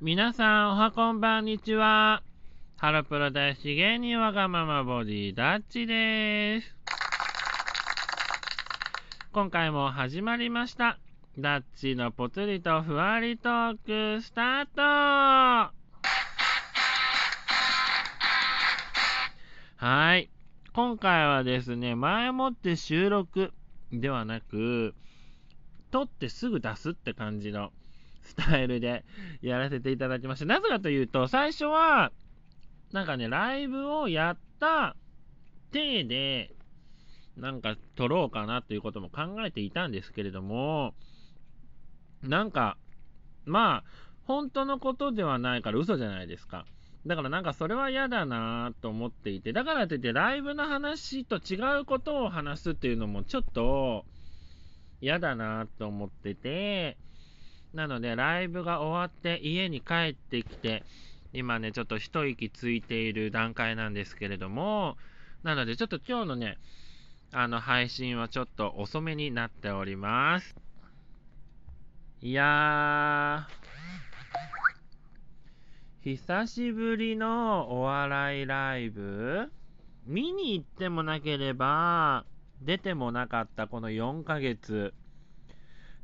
皆さん、おはこんばんにちは。ハロプロ大好き芸人わがままボディダッチです。今回も始まりました。ダッチのぽつりとふわりトークスタートはい。今回はですね、前もって収録ではなく、撮ってすぐ出すって感じのスタイルでやらせていただきました。なぜかというと、最初は、なんかね、ライブをやった体で、なんか撮ろうかなということも考えていたんですけれども、なんか、まあ、本当のことではないから嘘じゃないですか。だからなんかそれは嫌だなと思っていて、だからといってライブの話と違うことを話すっていうのもちょっと嫌だなと思ってて、なのでライブが終わって家に帰ってきて、今ね、ちょっと一息ついている段階なんですけれども、なのでちょっと今日のね、あの配信はちょっと遅めになっております。いやー、久しぶりのお笑いライブ？見に行ってもなければ、出てもなかったこの4ヶ月。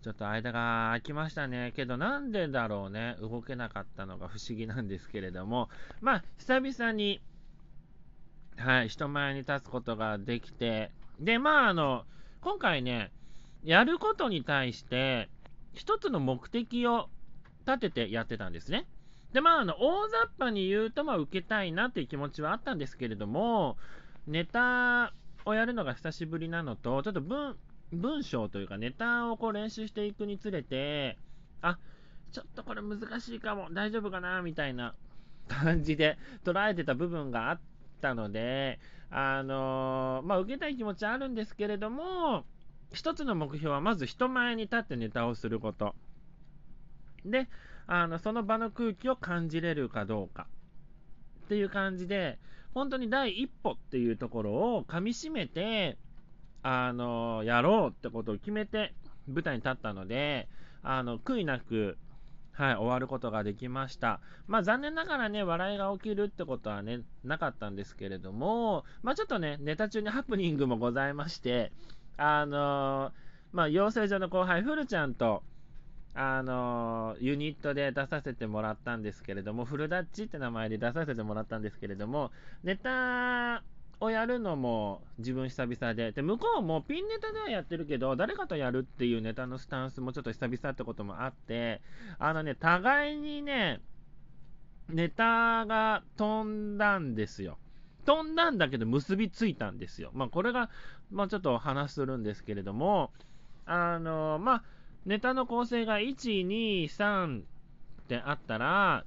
ちょっと間が空きましたね。けどなんでだろうね。動けなかったのが不思議なんですけれども。まあ、久々に、はい、人前に立つことができて。で、まあ、あの、今回ね、やることに対して、一つの目的を立ててやってたんですね。で、まあ、あの、大雑把に言うと、まあ、受けたいなっていう気持ちはあったんですけれども、ネタをやるのが久しぶりなのと、ちょっと文、文章というかネタをこう練習していくにつれて、あ、ちょっとこれ難しいかも、大丈夫かな、みたいな感じで捉えてた部分があったので、あのー、まあ、受けたい気持ちはあるんですけれども、一つの目標はまず人前に立ってネタをすること。で、あの、その場の空気を感じれるかどうか。っていう感じで、本当に第一歩っていうところを噛みしめて、あの、やろうってことを決めて舞台に立ったので、あの、悔いなく、はい、終わることができました。まあ残念ながらね、笑いが起きるってことはね、なかったんですけれども、まあちょっとね、ネタ中にハプニングもございまして、あのまあ、養成所の後輩、フルちゃんと、あのユニットで出させてもらったんですけれども、フルダッチって名前で出させてもらったんですけれども、ネタをやるのも自分久々で、で、向こうもピンネタではやってるけど、誰かとやるっていうネタのスタンスもちょっと久々ってこともあって、あのね、互いにね、ネタが飛んだんですよ。飛んだんだけど結びついたんですよ。まあ、これが、まあ、ちょっと話するんですけれども、あの、まあ、ネタの構成が1、2、3ってあったら、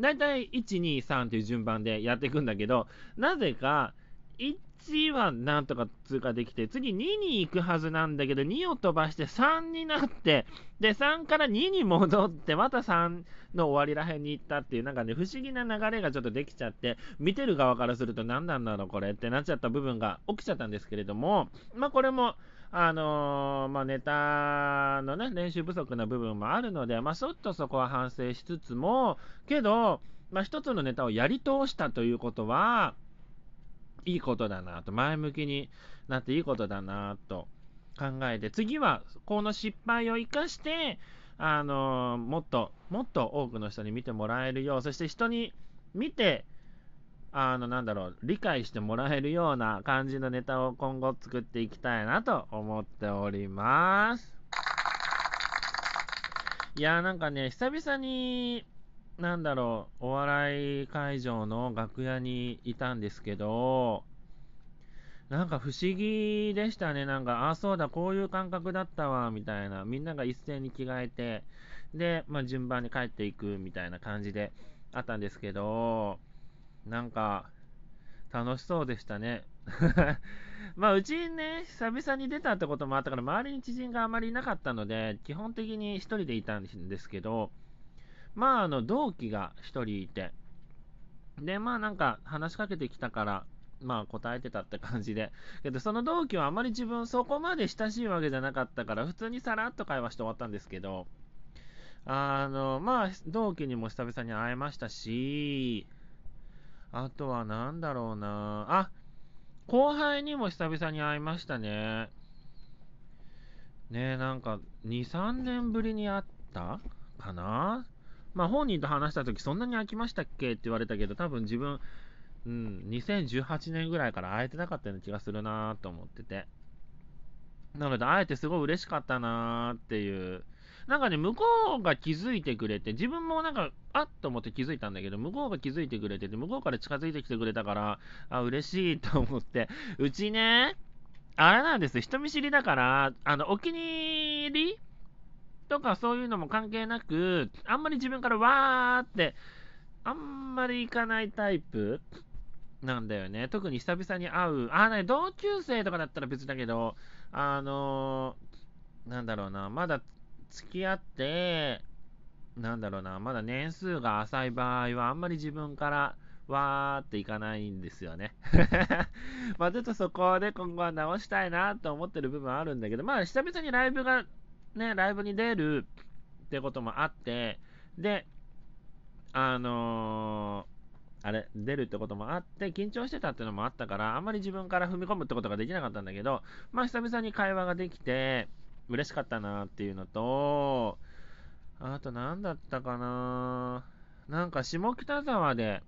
だいたい1、2、3っていう順番でやっていくんだけど、なぜか、1はなんとか通過できて、次2に行くはずなんだけど、2を飛ばして3になって、で、3から2に戻って、また3の終わりらへんに行ったっていう、なんかね、不思議な流れがちょっとできちゃって、見てる側からすると何なんだろう、これってなっちゃった部分が起きちゃったんですけれども、まあ、これも、あのー、まあ、ネタのね、練習不足な部分もあるので、まあ、ちょっとそこは反省しつつも、けど、まあ、一つのネタをやり通したということは、いいことだなと、前向きになっていいことだなと考えて、次はこの失敗を生かして、あのもっと、もっと多くの人に見てもらえるよう、そして人に見て、あの、なんだろう、理解してもらえるような感じのネタを今後作っていきたいなと思っております。いやなんかね、久々になんだろう、お笑い会場の楽屋にいたんですけど、なんか不思議でしたね。なんか、あ、そうだ、こういう感覚だったわ、みたいな。みんなが一斉に着替えて、で、まあ、順番に帰っていくみたいな感じであったんですけど、なんか、楽しそうでしたね。まあ、うちね、久々に出たってこともあったから、周りに知人があまりいなかったので、基本的に1人でいたんですけど、まあ、あの、同期が1人いて、で、まあなんか話しかけてきたから、まあ答えてたって感じで。けどその同期はあまり自分そこまで親しいわけじゃなかったから、普通にさらっと会話して終わったんですけど、あの、まあ同期にも久々に会えましたし、あとは何だろうなあ、後輩にも久々に会いましたね。ねなんか、2、3年ぶりに会った？かな？まあ本人と話した時そんなに飽きましたっけって言われたけど、多分自分、うん、2018年ぐらいから会えてなかったような気がするなと思ってて。なので、会えてすごい嬉しかったなーっていう。なんかね、向こうが気づいてくれて、自分もなんか、あっと思って気づいたんだけど、向こうが気づいてくれてて、向こうから近づいてきてくれたから、あ、嬉しいと思って、うちね、あれなんです、人見知りだから、あの、お気に入りとかそういうのも関係なく、あんまり自分からわーって、あんまり行かないタイプなんだよね。特に久々に会う。あ、ね、同級生とかだったら別だけど、あのー、なんだろうな、まだ付き合って、なんだろうな、まだ年数が浅い場合は、あんまり自分からわーっていかないんですよね。まあちょっとそこで今後は直したいなと思ってる部分あるんだけど、まあ久々にライブが、ね、ライブに出るってこともあって、で、あのーあれ、出るってこともあって、緊張してたってのもあったから、あんまり自分から踏み込むってことができなかったんだけど、まあ久々に会話ができて、嬉しかったなっていうのと、あと何だったかななんか下北沢で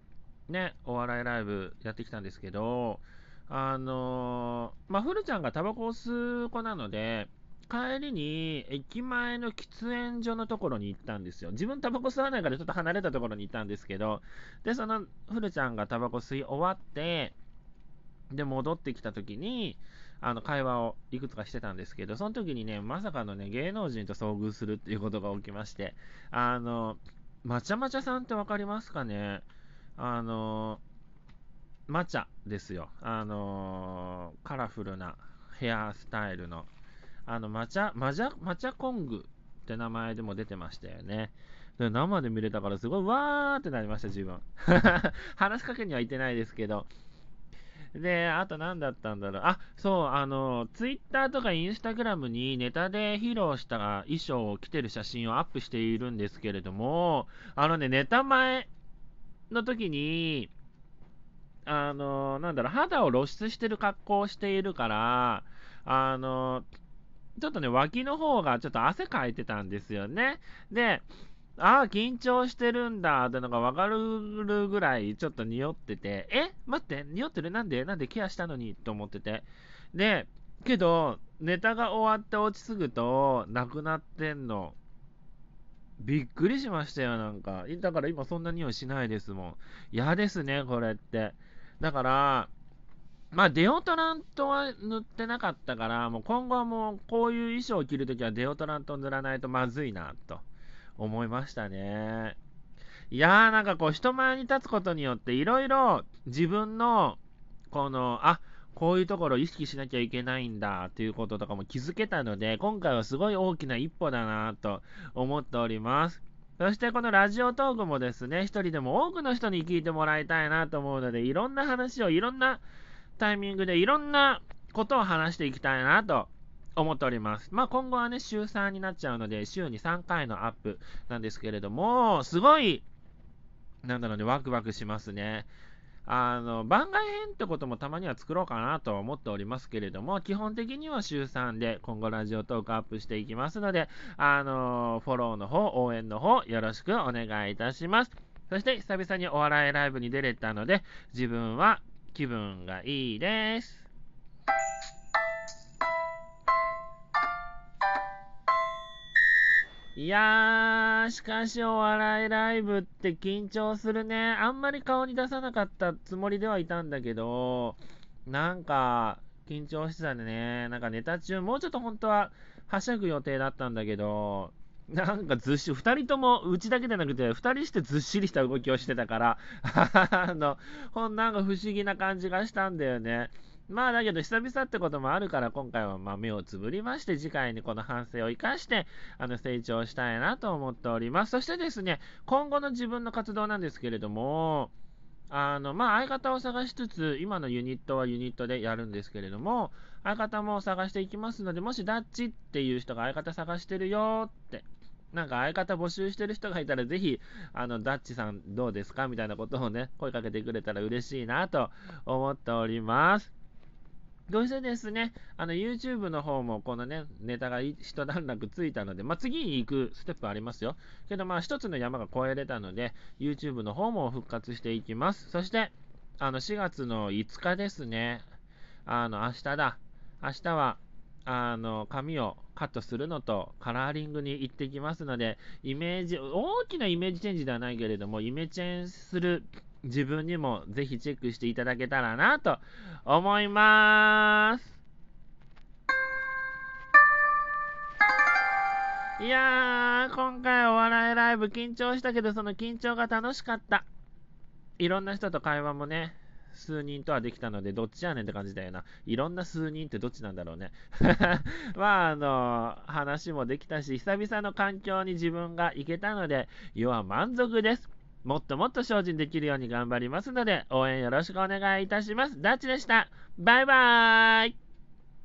ね、お笑いライブやってきたんですけど、あのー、まあ、ふるちゃんがタバコを吸う子なので、帰りに駅前の喫煙所のところに行ったんですよ。自分タバコ吸わないからちょっと離れたところに行ったんですけど、で、そのふるちゃんがタバコ吸い終わって、で、戻ってきた時に、あの、会話をいくつかしてたんですけど、その時にね、まさかのね、芸能人と遭遇するっていうことが起きまして、あの、まちゃまちゃさんってわかりますかね？あの、マチャですよ。あの、カラフルなヘアスタイルのあの、マチャ、マジャ、マチャコングって名前でも出てましたよね。で生で見れたからすごいわーってなりました、自分。話しかけにはいてないですけど。で、あと何だったんだろう。あ、そう、あの、ツイッターとかインスタグラムにネタで披露した衣装を着てる写真をアップしているんですけれども、あのね、ネタ前の時に、あの、なんだろう、肌を露出してる格好をしているから、あの、ちょっとね、脇の方がちょっと汗かいてたんですよね。で、ああ、緊張してるんだってのが分かるぐらいちょっと匂ってて、え？待って、匂ってる？なんで？なんでケアしたのに？と思ってて。で、けど、ネタが終わって落ち着くと、なくなってんの。びっくりしましたよ、なんか。だから今そんな匂いしないですもん。嫌ですね、これって。だから、まあ、デオトラントは塗ってなかったから、もう今後はもうこういう衣装を着るときはデオトラント塗らないとまずいな、と思いましたね。いやーなんかこう人前に立つことによっていろいろ自分のこの、あ、こういうところ意識しなきゃいけないんだっていうこととかも気づけたので、今回はすごい大きな一歩だなと思っております。そしてこのラジオトークもですね、一人でも多くの人に聞いてもらいたいなと思うので、いろんな話をいろんなタイミングでいろんなことを話していきたいなと思っております。まあ今後はね、週3になっちゃうので、週に3回のアップなんですけれども、すごい、なんだろうね、ワクワクしますね。あの、番外編ってこともたまには作ろうかなと思っておりますけれども、基本的には週3で今後ラジオトークアップしていきますので、あの、フォローの方、応援の方、よろしくお願いいたします。そして久々にお笑いライブに出れたので、自分は気分がいいです。いやー、しかしお笑いライブって緊張するね。あんまり顔に出さなかったつもりではいたんだけど、なんか、緊張してたんでね。なんかネタ中、もうちょっと本当ははしゃぐ予定だったんだけど、なんかずっしり、2人とも、うちだけじゃなくて、2人してずっしりした動きをしてたから、あの、ほんなんか不思議な感じがしたんだよね。まあだけど久々ってこともあるから今回はま目をつぶりまして次回にこの反省を生かしてあの成長したいなと思っております。そしてですね、今後の自分の活動なんですけれども、あの、まあ、相方を探しつつ、今のユニットはユニットでやるんですけれども、相方も探していきますので、もしダッチっていう人が相方探してるよって、なんか相方募集してる人がいたら、ぜひ、あの、ダッチさんどうですかみたいなことをね、声かけてくれたら嬉しいなと思っております。そしてですね、あの YouTube の方もこのね、ネタが一段落ついたので、まあ、次に行くステップありますよ。けどまあ一つの山が越えれたので、YouTube の方も復活していきます。そして、あの4月の5日ですね、あの明日だ。明日は、あの髪をカットするのとカラーリングに行ってきますので、イメージ、大きなイメージチェンジではないけれども、イメチェンする自分にもぜひチェックしていただけたらなと思います。いやー、今回お笑いライブ緊張したけど、その緊張が楽しかった。いろんな人と会話もね、数人とはできたので、どっちやねんって感じだよな。いろんな数人ってどっちなんだろうね。まあ、あの、話もできたし、久々の環境に自分が行けたので、要は満足です。もっともっと精進できるように頑張りますので、応援よろしくお願いいたします。ダッチでした。バイバーイ